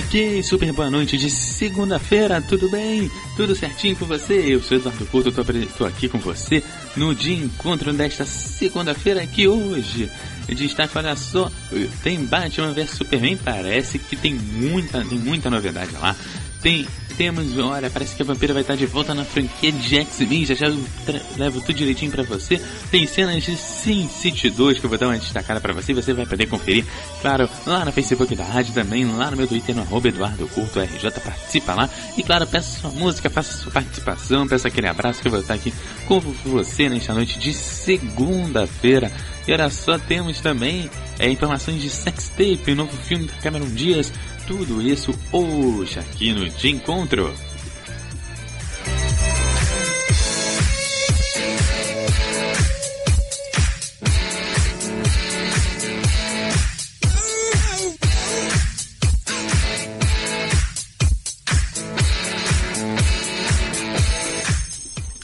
Ok, super boa noite de segunda-feira, tudo bem? Tudo certinho com você? Eu sou Eduardo Couto, tô, tô aqui com você no dia encontro desta segunda-feira que hoje destaque, olha só, tem Batman vs Superman, parece que tem muita, tem muita novidade lá. Tem temos, olha, parece que a vampira vai estar de volta na franquia de X-Men, já já levo tudo direitinho para você. Tem cenas de Sin City 2 que eu vou dar uma destacada para você, você vai poder conferir, claro, lá no Facebook da rádio também, lá no meu Twitter no arroba participa lá. E claro, peça sua música, faça sua participação, peça aquele abraço que eu vou estar aqui com você nesta noite de segunda-feira. E olha só, temos também é, informações de Sex Tape, o novo filme da Cameron Diaz, tudo isso hoje aqui no De Encontro.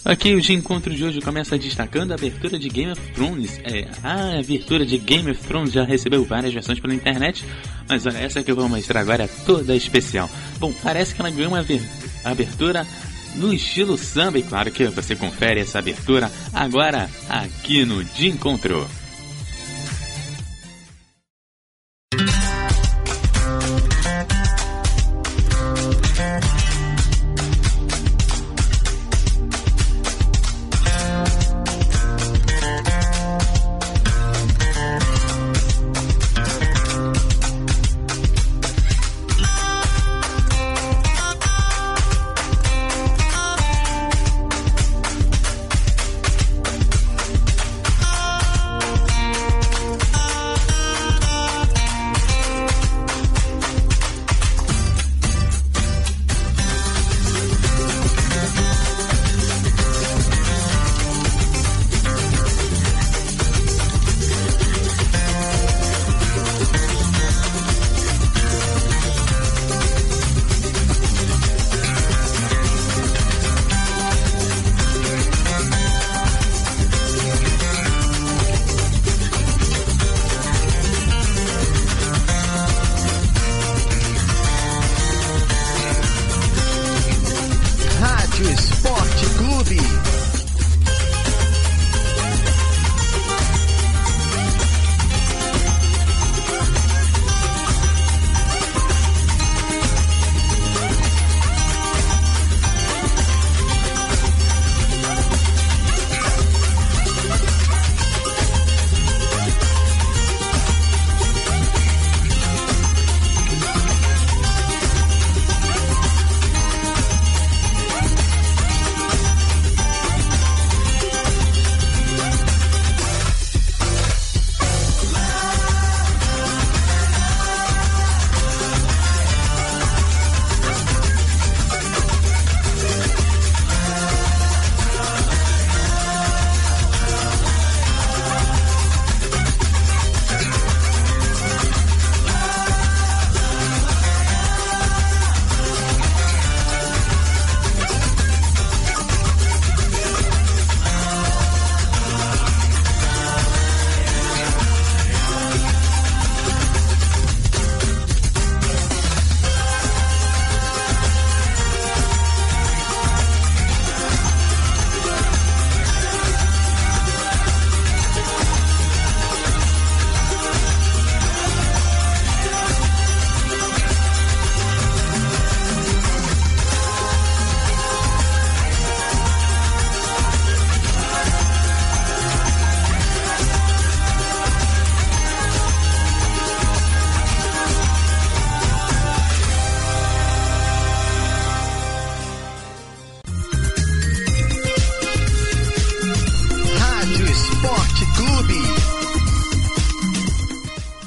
Aqui o de encontro de hoje começa destacando a abertura de Game of Thrones. É, a abertura de Game of Thrones já recebeu várias versões pela internet, mas olha, essa que eu vou mostrar agora é toda especial. Bom, parece que ela ganhou uma abertura no estilo samba, e claro que você confere essa abertura agora aqui no De Encontro.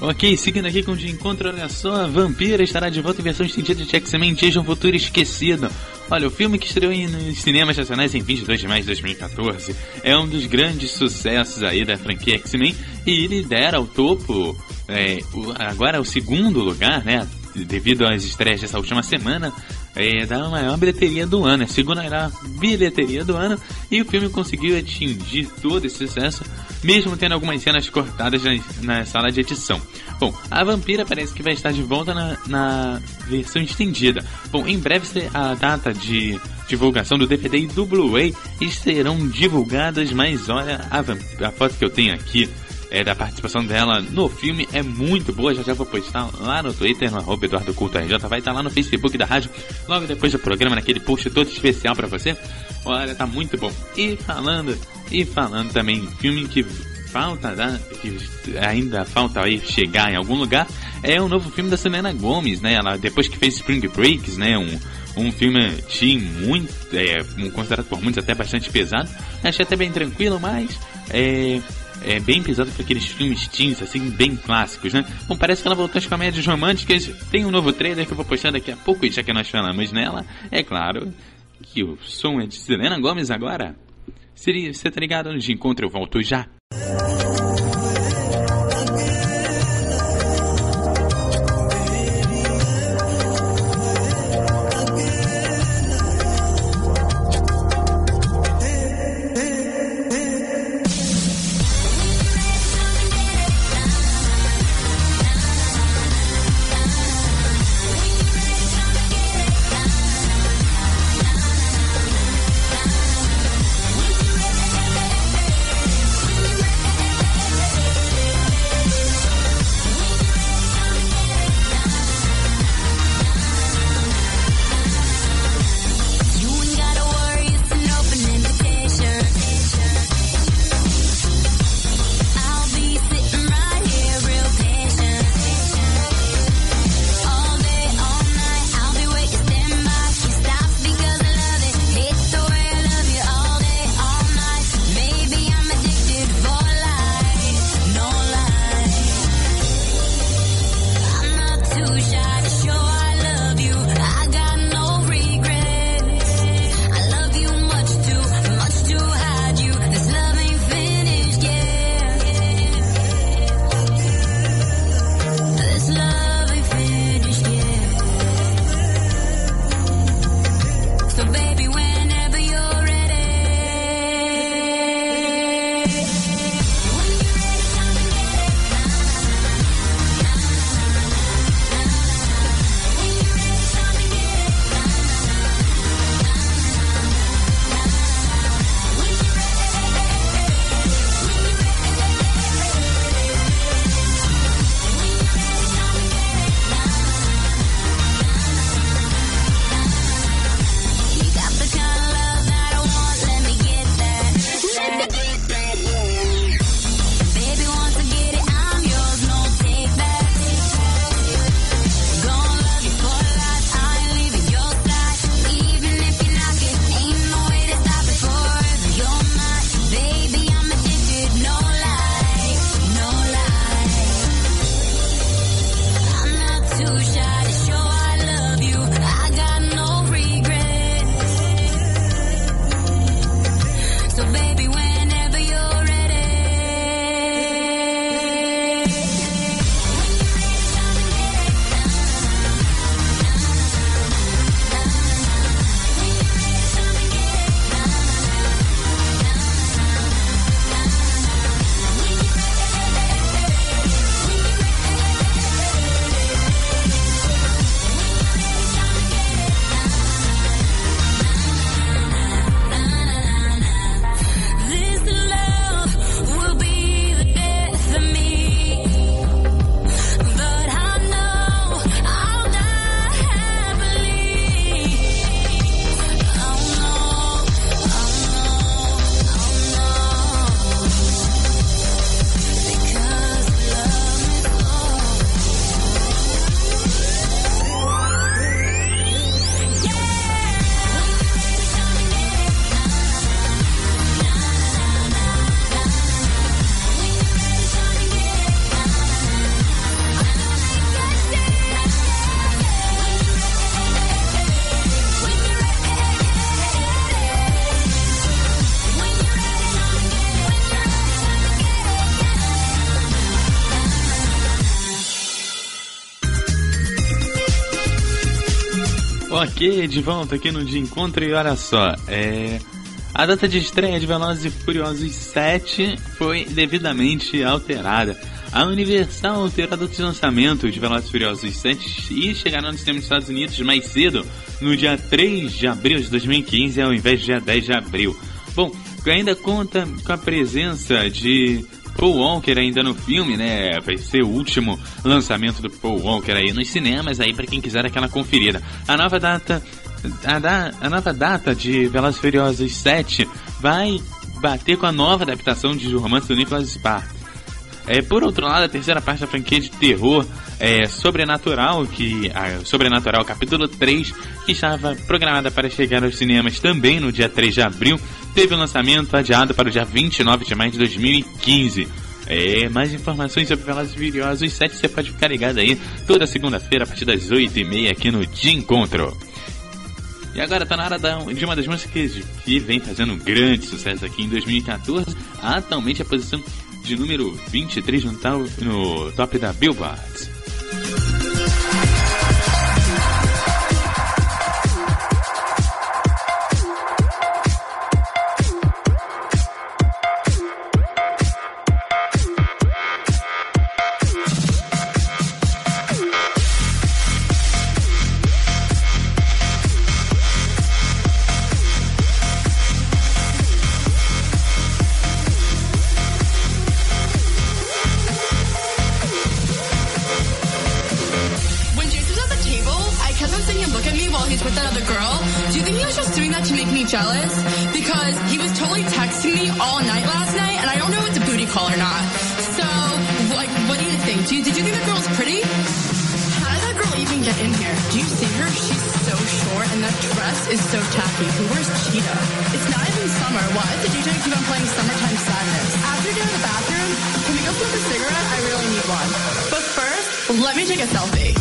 Ok, seguindo aqui com o de encontro, olha só, Vampira estará de volta em versão estendida de X-Men Dias um Futuro Esquecido. Olha, o filme que estreou nos cinemas nacionais em 22 de maio de 2014 é um dos grandes sucessos aí da franquia X-Men e lidera o topo, é, o, agora o segundo lugar, né? devido às estreias dessa última semana, é da maior bilheteria do ano, é a segunda maior bilheteria do ano, e o filme conseguiu atingir todo esse sucesso, mesmo tendo algumas cenas cortadas na, na sala de edição. Bom, a Vampira parece que vai estar de volta na, na versão estendida. Bom, em breve a data de divulgação do DVD e do Blu-ray serão divulgadas, mas olha a, a foto que eu tenho aqui é, da participação dela no filme é muito boa. Já já vou postar lá no Twitter, no arroba Eduardo Culto RJ. Vai estar lá no Facebook da rádio, logo depois do programa, naquele post todo especial para você. Olha, tá muito bom. E falando, e falando também filme que falta, né, que ainda falta aí chegar em algum lugar, é o novo filme da Selena Gomes, né? Ela, depois que fez Spring Breaks, né? Um, um filme teen muito, é, considerado por muitos até bastante pesado. Achei até bem tranquilo, mas é, é bem pesado para aqueles filmes teens, assim, bem clássicos, né? Bom, parece que ela voltou às comédias românticas. Tem um novo trailer que eu vou postar daqui a pouco, já que nós falamos nela, é claro que o som é de Selena Gomes agora. Seria, você tá ligado? De encontro eu volto já. too shy. Ok, de volta aqui no De Encontro e olha só, é... A data de estreia de Velozes e Furiosos 7 foi devidamente alterada. A Universal alterou a data de lançamento de Velozes e Furiosos 7 e chegará no sistema dos Estados Unidos mais cedo, no dia 3 de abril de 2015, ao invés do dia 10 de abril. Bom, ainda conta com a presença de Paul Walker ainda no filme, né? Vai ser o último lançamento do Paul Walker aí nos cinemas, aí para quem quiser aquela conferida. A nova data a, da, a nova data de Velozes Furiosos 7 vai bater com a nova adaptação de Romance do Nicholas Sparks. É, por outro lado, a terceira parte da franquia de terror é, Sobrenatural, que a Sobrenatural capítulo 3, que estava programada para chegar aos cinemas também no dia 3 de abril, teve o um lançamento adiado para o dia 29 de maio de 2015. É, mais informações sobre Velozes e Furiosos 7 você pode ficar ligado aí toda segunda-feira a partir das 8h30 aqui no De Encontro. E agora tá na hora de uma das músicas que vem fazendo grande sucesso aqui em 2014, atualmente a posição de número 23 no, no top da Billboard. jealous because he was totally texting me all night last night, and I don't know if it's a booty call or not. So, like, what do you think? Do you, did you think the girl's pretty? How did that girl even get in here? Do you see her? She's so short, and that dress is so tacky. Who wears cheetah? It's not even summer. Why did the DJ keep on playing Summertime Sadness? After going to the bathroom, can we go smoke a cigarette? I really need one. But first, let me take a selfie.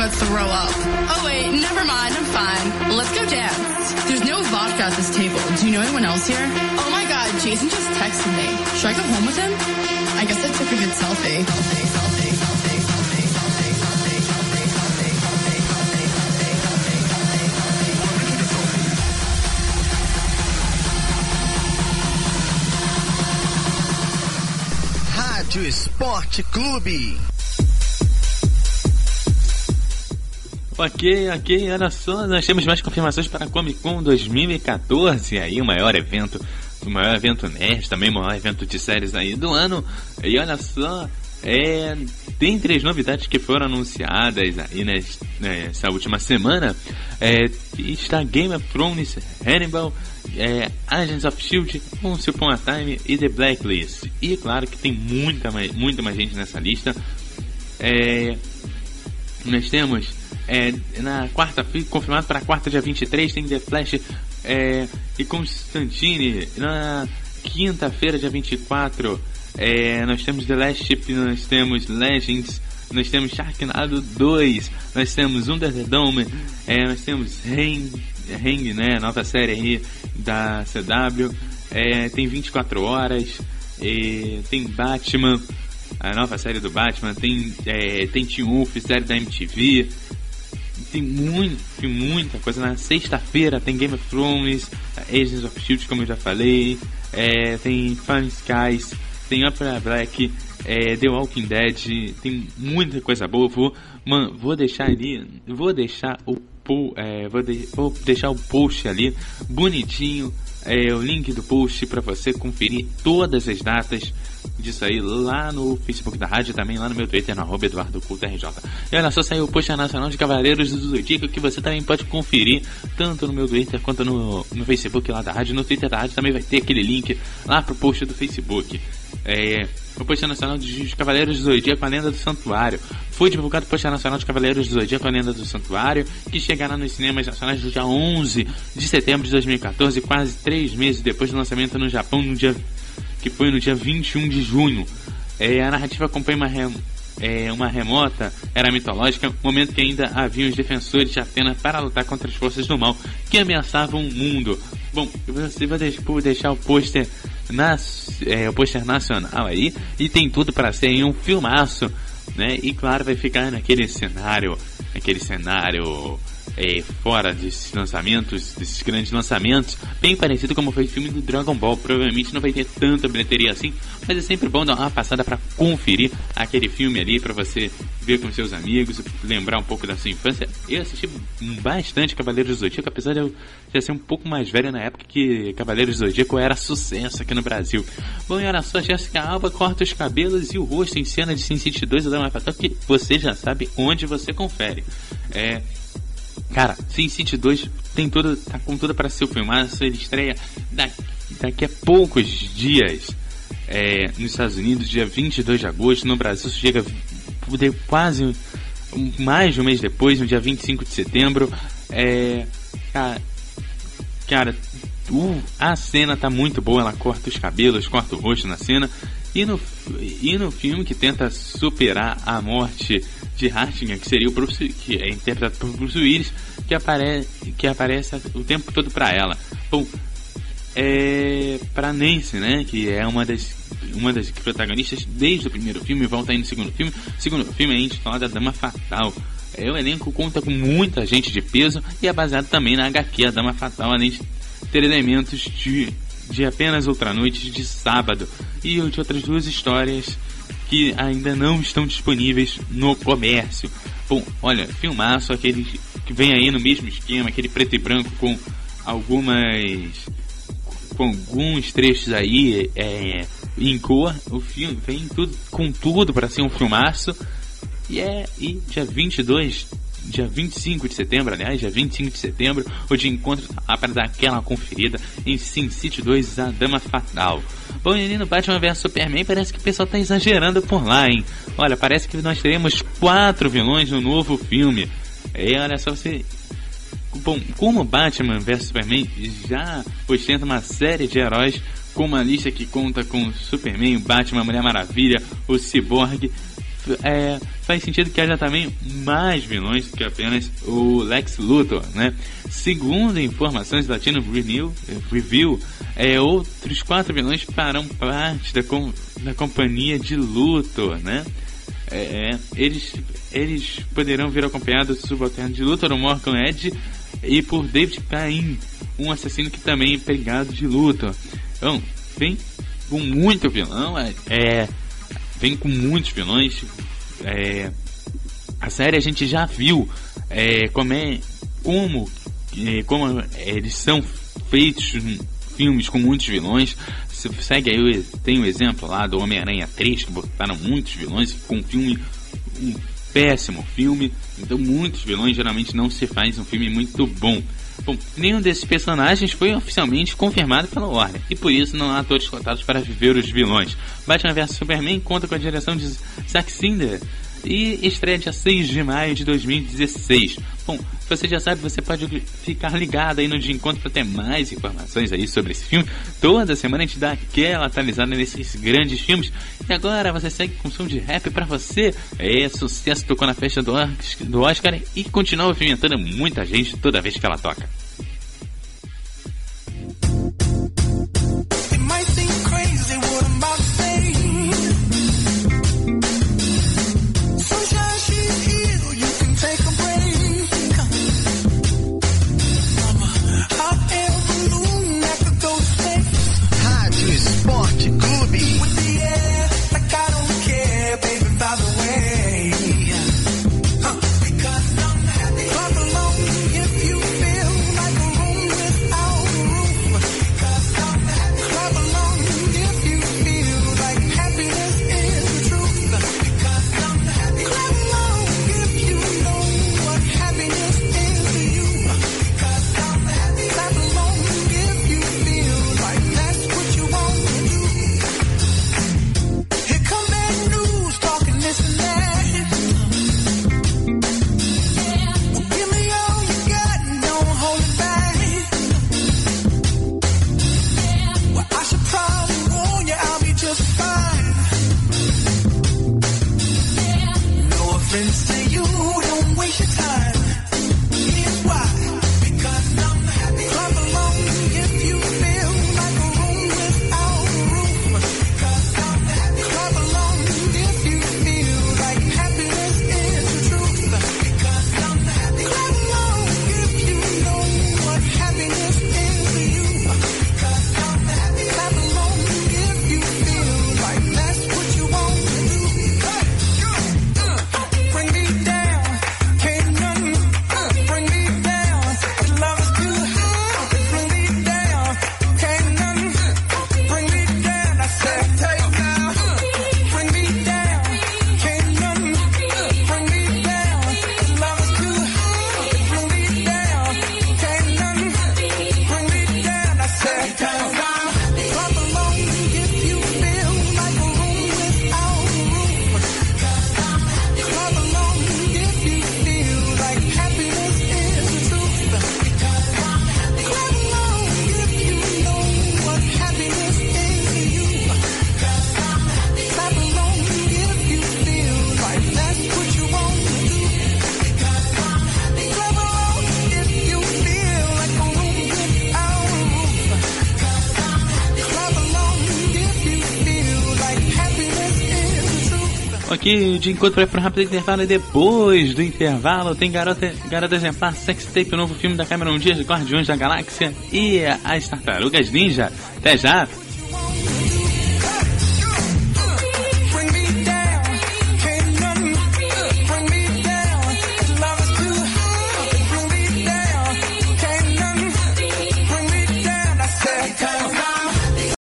gonna throw up. Oh wait, never mind, I'm fine. Let's go dance. There's no vodka at this table. Do you know anyone else here? Oh my god, Jason just texted me. Should I go home with him? I guess I took a good selfie. selfie. Rádio Esporte Clube. Ok, ok, olha só, nós temos mais confirmações para a Comic Con 2014, aí o maior evento, o maior evento nerd, também o maior evento de séries aí do ano. E olha só, é, tem três novidades que foram anunciadas aí nessa última semana. É, está Game of Thrones, Hannibal, é, Agents of Shield, Once Upon a Time e The Blacklist. E claro que tem muita muita mais gente nessa lista. É, nós temos é, na quarta, confirmado para quarta, dia 23, tem The Flash é, e Constantine. Na quinta-feira, dia 24, é, nós temos The Last Ship, nós temos Legends nós temos Sharknado 2, nós temos Under the Dome, é, nós temos Hang, Hang, né, nova série aí da CW, é, tem 24 horas, é, tem Batman, a nova série do Batman, tem, é, tem Teen Wolf, série da MTV, tem muito, muita coisa. Na sexta-feira tem Game of Thrones, Agents of Shield, como eu já falei, é, tem Fun Skies, tem Upper Black, é, The Walking Dead, tem muita coisa boa. Vou, man, vou deixar ali, vou deixar o é, vou, de, vou deixar o post ali bonitinho é, o link do post para você conferir todas as datas disso aí lá no Facebook da rádio, também lá no meu Twitter, no arroba EduardoCultoRJ. E olha só, saiu o post nacional de Cavaleiros do Zodíaco que você também pode conferir, tanto no meu Twitter quanto no, no Facebook lá da rádio. No Twitter da rádio também vai ter aquele link lá pro post do Facebook. É, o post nacional de Cavaleiros do Zodíaco, a lenda do Santuário. Foi divulgado o post nacional de Cavaleiros do Zodíaco, a lenda do Santuário, que chegará nos cinemas nacionais no dia 11 de setembro de 2014, quase três meses depois do lançamento no Japão, no dia que foi no dia 21 de junho. É, a narrativa acompanha uma, rem, é, uma remota era mitológica, momento que ainda havia os defensores de Atena para lutar contra as forças do mal que ameaçavam o mundo. Bom, você vai deixar o pôster é, o pôster nacional aí e tem tudo para ser um filmaço, né? E claro, vai ficar naquele cenário, aquele cenário é, fora desses lançamentos, desses grandes lançamentos, bem parecido como foi o filme do Dragon Ball. Provavelmente não vai ter tanta bilheteria assim, mas é sempre bom dar uma passada para conferir aquele filme ali, para você ver com seus amigos, lembrar um pouco da sua infância. Eu assisti bastante Cavaleiros do Zodíaco, apesar de eu já ser um pouco mais velho na época que Cavaleiros do Zodíaco era sucesso aqui no Brasil. Bom, e olha só, Jessica Alba corta os cabelos e o rosto em cena de Sin City 2 da Dama Fatal, que você já sabe onde você confere. É, Cara, Sin City 2 tem tudo, tá com tudo para ser filmado. Ele estreia daqui, daqui a poucos dias é, nos Estados Unidos, dia 22 de agosto. No Brasil, chega quase mais de um mês depois, no dia 25 de setembro. É, cara, cara uh, a cena tá muito boa. Ela corta os cabelos, corta o rosto na cena. E no, e no filme que tenta superar a morte de Hartinger, que seria o Bruce, que é interpretado por Bruce Willis, que aparece, que aparece o tempo todo para ela. Bom, é para Nancy, né, que é uma das uma das protagonistas desde o primeiro filme, volta aí no segundo filme. Segundo filme é intitulado A Dama Fatal. É, o elenco conta com muita gente de peso e é baseado também na HQ A Dama Fatal, além de ter elementos de, de apenas outra noite de sábado e de outras duas histórias que ainda não estão disponíveis no comércio. Bom, olha, filmaço, aquele que vem aí no mesmo esquema, aquele preto e branco com algumas. com alguns trechos aí é, em cor. O filme vem tudo, com tudo para ser um filmaço. E é. E dia 22 dia 25 de setembro, aliás, dia 25 de setembro, o encontro lá para dar aquela conferida em Sin City 2, A Dama Fatal. Bom, e ali no Batman vs Superman parece que o pessoal tá exagerando por lá, hein? Olha, parece que nós teremos quatro vilões no novo filme. E olha só, você Bom, como Batman vs Superman já ostenta uma série de heróis, com uma lista que conta com Superman, Batman, Mulher Maravilha, o Cyborg, é, faz sentido que haja também mais vilões que apenas o Lex Luthor, né? Segundo informações da Latino Review, Review é, outros quatro vilões farão parte da, com, da companhia de Luthor, né? É, eles, eles poderão vir acompanhados do subalterno de Luthor, o Morgan Edge, e por David Cain, um assassino que também é pegado de Luthor. Então, vem com muito vilão, é, é vem com muitos vilões. É, a série a gente já viu é, como é como, é, como eles são feitos filmes com muitos vilões. Você segue aí, tem o um exemplo lá do Homem-Aranha 3, que botaram muitos vilões, com um filme, um péssimo filme. Então muitos vilões geralmente não se faz um filme muito bom. Bom, nenhum desses personagens foi oficialmente confirmado pela Warner, e por isso não há atores cotados para viver os vilões. Batman vs Superman conta com a direção de Zack Snyder, e estreia dia 6 de maio de 2016. Bom, você já sabe, você pode ficar ligado aí no de encontro para ter mais informações aí sobre esse filme. Toda semana a gente dá aquela atualizada nesses grandes filmes. E agora você segue com som de rap para você. É sucesso, tocou na festa do Oscar e continua movimentando muita gente toda vez que ela toca. Aqui de encontro vai para um rápido intervalo e depois do intervalo tem Garota, Garota Exemplar Sex Tape, o novo filme da Cameron Diaz, Guardiões da Galáxia e as Tartarugas Ninja. Até já!